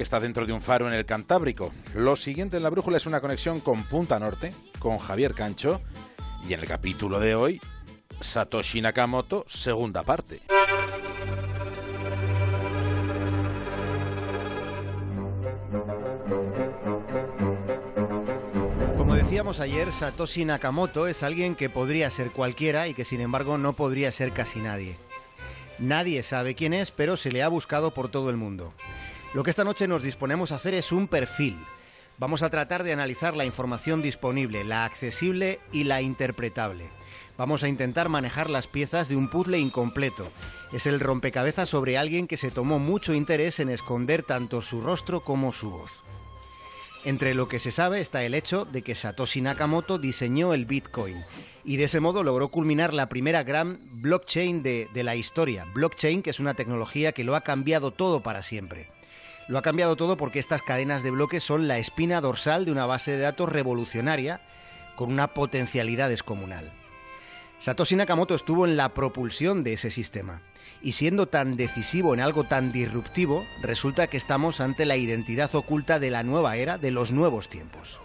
que está dentro de un faro en el Cantábrico. Lo siguiente en la brújula es una conexión con Punta Norte, con Javier Cancho, y en el capítulo de hoy, Satoshi Nakamoto, segunda parte. Como decíamos ayer, Satoshi Nakamoto es alguien que podría ser cualquiera y que sin embargo no podría ser casi nadie. Nadie sabe quién es, pero se le ha buscado por todo el mundo. Lo que esta noche nos disponemos a hacer es un perfil. Vamos a tratar de analizar la información disponible, la accesible y la interpretable. Vamos a intentar manejar las piezas de un puzzle incompleto. Es el rompecabezas sobre alguien que se tomó mucho interés en esconder tanto su rostro como su voz. Entre lo que se sabe está el hecho de que Satoshi Nakamoto diseñó el Bitcoin y de ese modo logró culminar la primera gran blockchain de, de, la historia. Blockchain, que es una tecnología que lo ha cambiado todo para siempre. Lo ha cambiado todo porque estas cadenas de bloques son la espina dorsal de una base de datos revolucionaria con una potencialidad descomunal. Satoshi Nakamoto estuvo en la propulsión de ese sistema. Y siendo tan decisivo en algo tan disruptivo, resulta que estamos ante la identidad oculta de la nueva era, de los nuevos tiempos.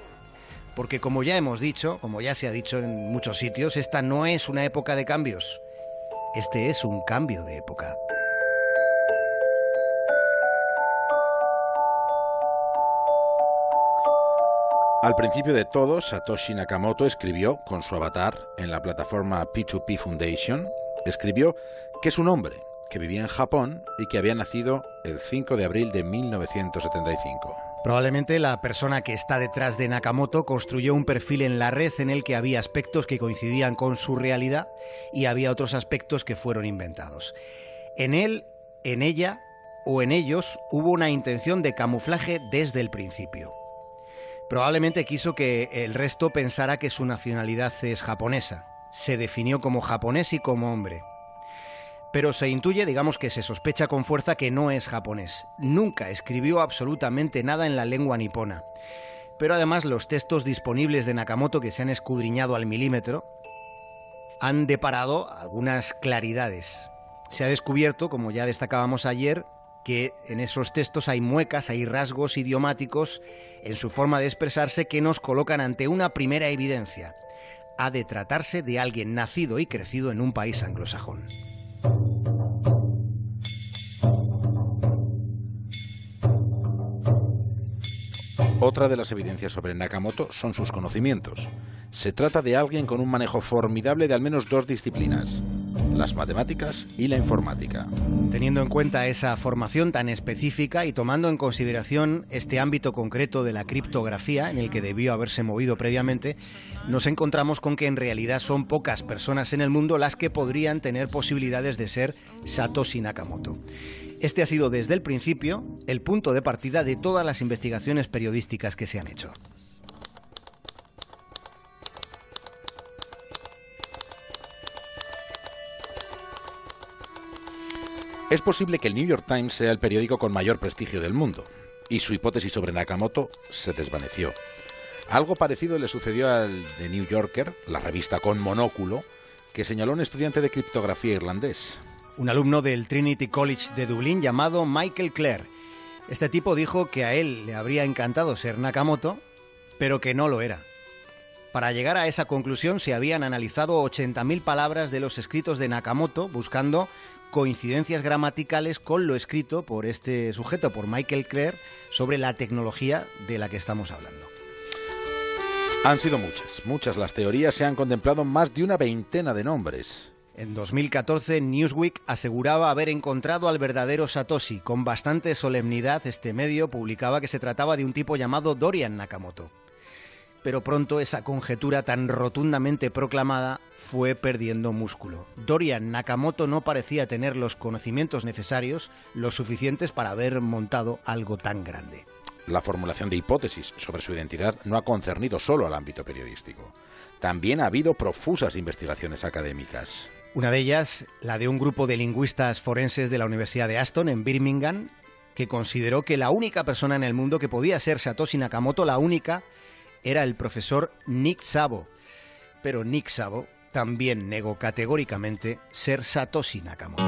Porque como ya hemos dicho, como ya se ha dicho en muchos sitios, esta no es una época de cambios. Este es un cambio de época. Al principio de todo, Satoshi Nakamoto escribió con su avatar en la plataforma P2P Foundation, escribió que es un hombre que vivía en Japón y que había nacido el 5 de abril de 1975. Probablemente la persona que está detrás de Nakamoto construyó un perfil en la red en el que había aspectos que coincidían con su realidad y había otros aspectos que fueron inventados. En él, en ella o en ellos hubo una intención de camuflaje desde el principio. Probablemente quiso que el resto pensara que su nacionalidad es japonesa. Se definió como japonés y como hombre. Pero se intuye, digamos que se sospecha con fuerza que no es japonés. Nunca escribió absolutamente nada en la lengua nipona. Pero además los textos disponibles de Nakamoto que se han escudriñado al milímetro han deparado algunas claridades. Se ha descubierto, como ya destacábamos ayer, que en esos textos hay muecas, hay rasgos idiomáticos en su forma de expresarse que nos colocan ante una primera evidencia. Ha de tratarse de alguien nacido y crecido en un país anglosajón. Otra de las evidencias sobre Nakamoto son sus conocimientos. Se trata de alguien con un manejo formidable de al menos dos disciplinas, las matemáticas y la informática. Teniendo en cuenta esa formación tan específica y tomando en consideración este ámbito concreto de la criptografía en el que debió haberse movido previamente, nos encontramos con que en realidad son pocas personas en el mundo las que podrían tener posibilidades de ser Satoshi Nakamoto. Este ha sido desde el principio el punto de partida de todas las investigaciones periodísticas que se han hecho. Es posible que el New York Times sea el periódico con mayor prestigio del mundo, y su hipótesis sobre Nakamoto se desvaneció. Algo parecido le sucedió al The New Yorker, la revista con monóculo, que señaló un estudiante de criptografía irlandés. Un alumno del Trinity College de Dublín llamado Michael Clare. Este tipo dijo que a él le habría encantado ser Nakamoto, pero que no lo era. Para llegar a esa conclusión se habían analizado 80.000 palabras de los escritos de Nakamoto buscando coincidencias gramaticales con lo escrito por este sujeto, por Michael Clare, sobre la tecnología de la que estamos hablando. Han sido muchas, muchas las teorías, se han contemplado más de una veintena de nombres. En 2014, Newsweek aseguraba haber encontrado al verdadero Satoshi. Con bastante solemnidad, este medio publicaba que se trataba de un tipo llamado Dorian Nakamoto pero pronto esa conjetura tan rotundamente proclamada fue perdiendo músculo. Dorian Nakamoto no parecía tener los conocimientos necesarios, los suficientes para haber montado algo tan grande. La formulación de hipótesis sobre su identidad no ha concernido solo al ámbito periodístico. También ha habido profusas investigaciones académicas. Una de ellas, la de un grupo de lingüistas forenses de la Universidad de Aston, en Birmingham, que consideró que la única persona en el mundo que podía ser Satoshi Nakamoto, la única, era el profesor Nick Sabo. Pero Nick Sabo también negó categóricamente ser Satoshi Nakamoto.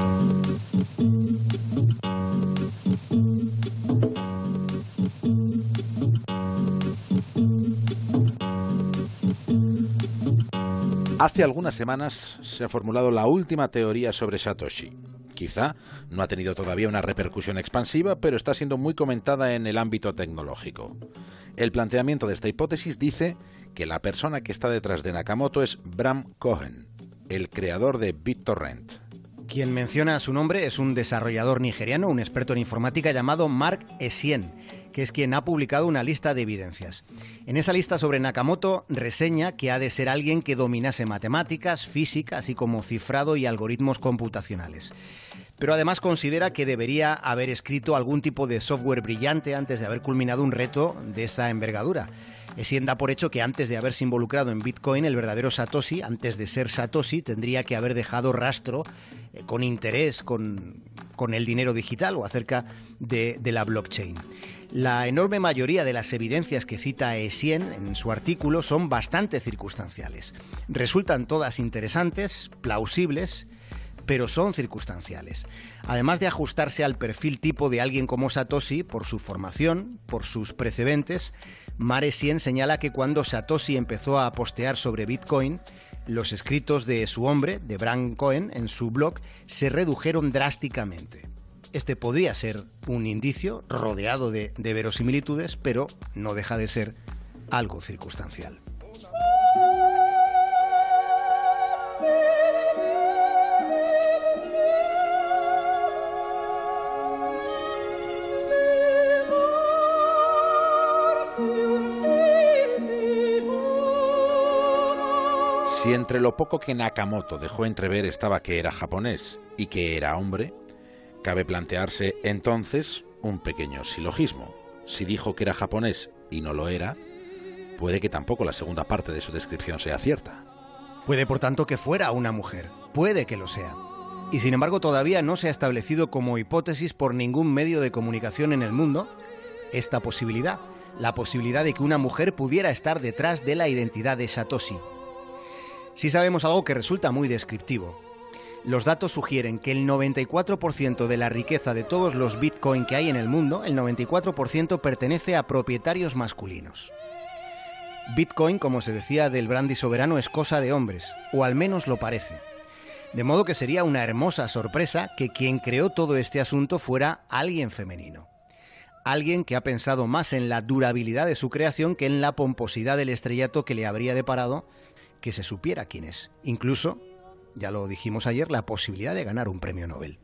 Hace algunas semanas se ha formulado la última teoría sobre Satoshi. Quizá no ha tenido todavía una repercusión expansiva, pero está siendo muy comentada en el ámbito tecnológico. El planteamiento de esta hipótesis dice que la persona que está detrás de Nakamoto es Bram Cohen, el creador de BitTorrent. Quien menciona su nombre es un desarrollador nigeriano, un experto en informática llamado Mark Essien, que es quien ha publicado una lista de evidencias. En esa lista sobre Nakamoto reseña que ha de ser alguien que dominase matemáticas, física, así como cifrado y algoritmos computacionales. Pero además considera que debería haber escrito algún tipo de software brillante antes de haber culminado un reto de esta envergadura. Essien da por hecho que antes de haberse involucrado en Bitcoin, el verdadero Satoshi, antes de ser Satoshi, tendría que haber dejado rastro eh, con interés con, el dinero digital o acerca de, de la blockchain. La enorme mayoría de las evidencias que cita Essien en su artículo son bastante circunstanciales. Resultan todas interesantes, plausibles, pero son circunstanciales. Además de ajustarse al perfil tipo de alguien como Satoshi por su formación, por sus precedentes, Maresien señala que cuando Satoshi empezó a postear sobre Bitcoin, los escritos de su hombre, de Bram Cohen, en su blog, se redujeron drásticamente. Este podría ser un indicio rodeado de, de verosimilitudes, pero no deja de ser algo circunstancial. Si entre lo poco que Nakamoto dejó entrever estaba que era japonés y que era hombre, cabe plantearse entonces un pequeño silogismo. Si dijo que era japonés y no lo era, puede que tampoco la segunda parte de su descripción sea cierta. Puede, por tanto, que fuera una mujer. Puede que lo sea. Y sin embargo todavía no se ha establecido como hipótesis por ningún medio de comunicación en el mundo esta posibilidad, la posibilidad de que una mujer pudiera estar detrás de la identidad de Satoshi. Sí sabemos algo que resulta muy descriptivo. Los datos sugieren que el 94% de la riqueza de todos los Bitcoin que hay en el mundo, el 94% pertenece a propietarios masculinos. Bitcoin, como se decía del brandy soberano, es cosa de hombres, o al menos lo parece. De modo que sería una hermosa sorpresa que quien creó todo este asunto fuera alguien femenino. Alguien que ha pensado más en la durabilidad de su creación que en la pomposidad del estrellato que le habría deparado que se supiera quién es. Incluso, ya lo dijimos ayer, la posibilidad de ganar un premio Nobel.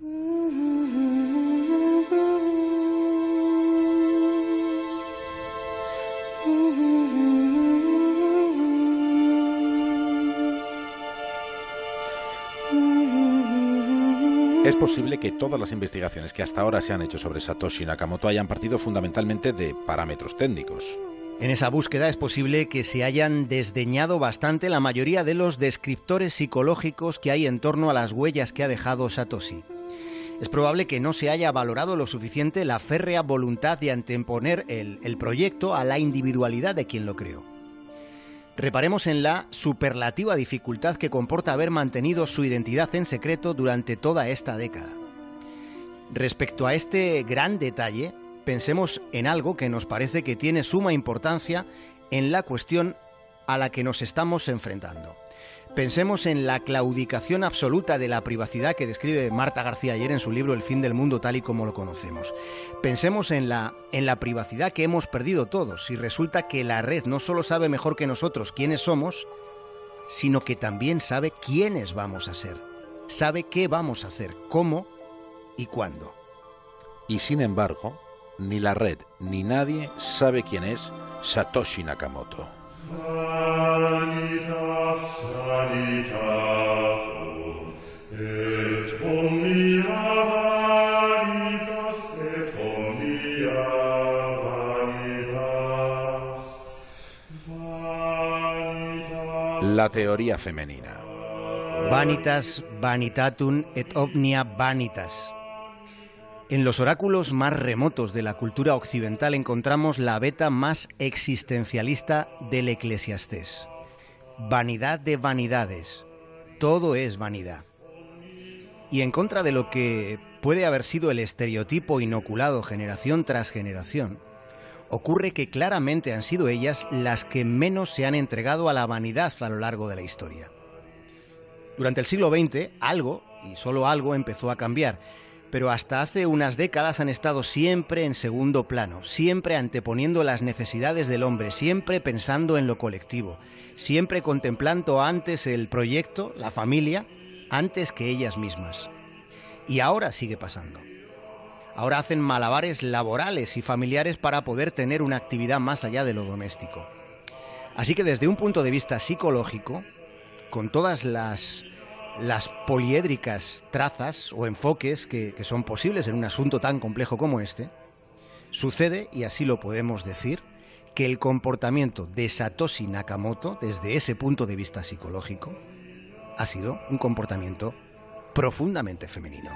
Es posible que todas las investigaciones que hasta ahora se han hecho sobre Satoshi Nakamoto hayan partido fundamentalmente de parámetros técnicos. En esa búsqueda es posible que se hayan desdeñado bastante la mayoría de los descriptores psicológicos que hay en torno a las huellas que ha dejado Satoshi. Es probable que no se haya valorado lo suficiente la férrea voluntad de anteponer el, el proyecto a la individualidad de quien lo creó. Reparemos en la superlativa dificultad que comporta haber mantenido su identidad en secreto durante toda esta década. Respecto a este gran detalle, pensemos en algo que nos parece que tiene suma importancia en la cuestión a la que nos estamos enfrentando. Pensemos en la claudicación absoluta de la privacidad que describe Marta García ayer en su libro El fin del mundo tal y como lo conocemos. Pensemos en la, en la privacidad que hemos perdido todos y resulta que la red no solo sabe mejor que nosotros quiénes somos, sino que también sabe quiénes vamos a ser, sabe qué vamos a hacer, cómo y cuándo. Y sin embargo, ni la red ni nadie sabe quién es Satoshi Nakamoto. La teoría femenina. Vanitas vanitatum et omnia vanitas. En los oráculos más remotos de la cultura occidental encontramos la beta más existencialista del eclesiastés. Vanidad de vanidades. Todo es vanidad. Y en contra de lo que puede haber sido el estereotipo inoculado generación tras generación, ocurre que claramente han sido ellas las que menos se han entregado a la vanidad a lo largo de la historia. Durante el siglo XX, algo, y solo algo, empezó a cambiar, pero hasta hace unas décadas han estado siempre en segundo plano, siempre anteponiendo las necesidades del hombre, siempre pensando en lo colectivo, siempre contemplando antes el proyecto, la familia, antes que ellas mismas. Y ahora sigue pasando. Ahora hacen malabares laborales y familiares para poder tener una actividad más allá de lo doméstico. Así que desde un punto de vista psicológico, con todas las, las poliédricas trazas o enfoques que, que son posibles en un asunto tan complejo como este, sucede, y así lo podemos decir, que el comportamiento de Satoshi Nakamoto, desde ese punto de vista psicológico, ha sido un comportamiento profundamente femenino.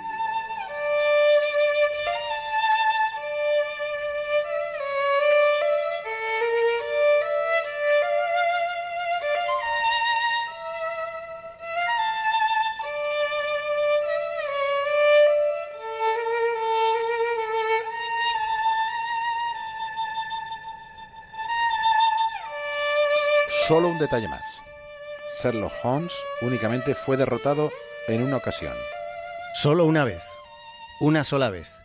Solo un detalle más. Sherlock Holmes únicamente fue derrotado en una ocasión. Solo una vez. Una sola vez.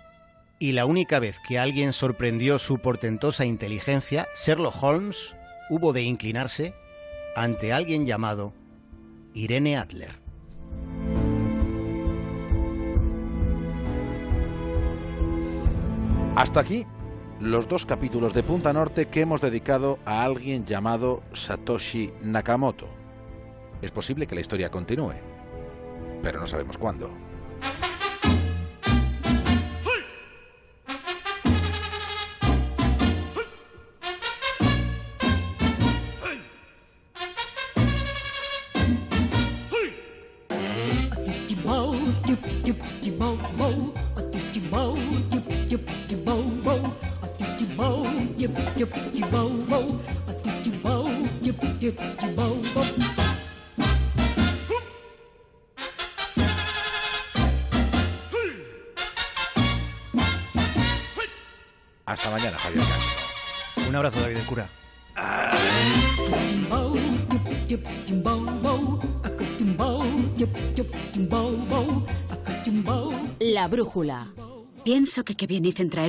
Y la única vez que alguien sorprendió su portentosa inteligencia, Sherlock Holmes hubo de inclinarse ante alguien llamado Irene Adler. Hasta aquí los dos capítulos de Punta Norte que hemos dedicado a alguien llamado Satoshi Nakamoto. Es posible que la historia continúe, pero no sabemos cuándo. Hasta mañana, Javier Castro. Un abrazo, David el cura. La brújula. Pienso que qué bien hice en traer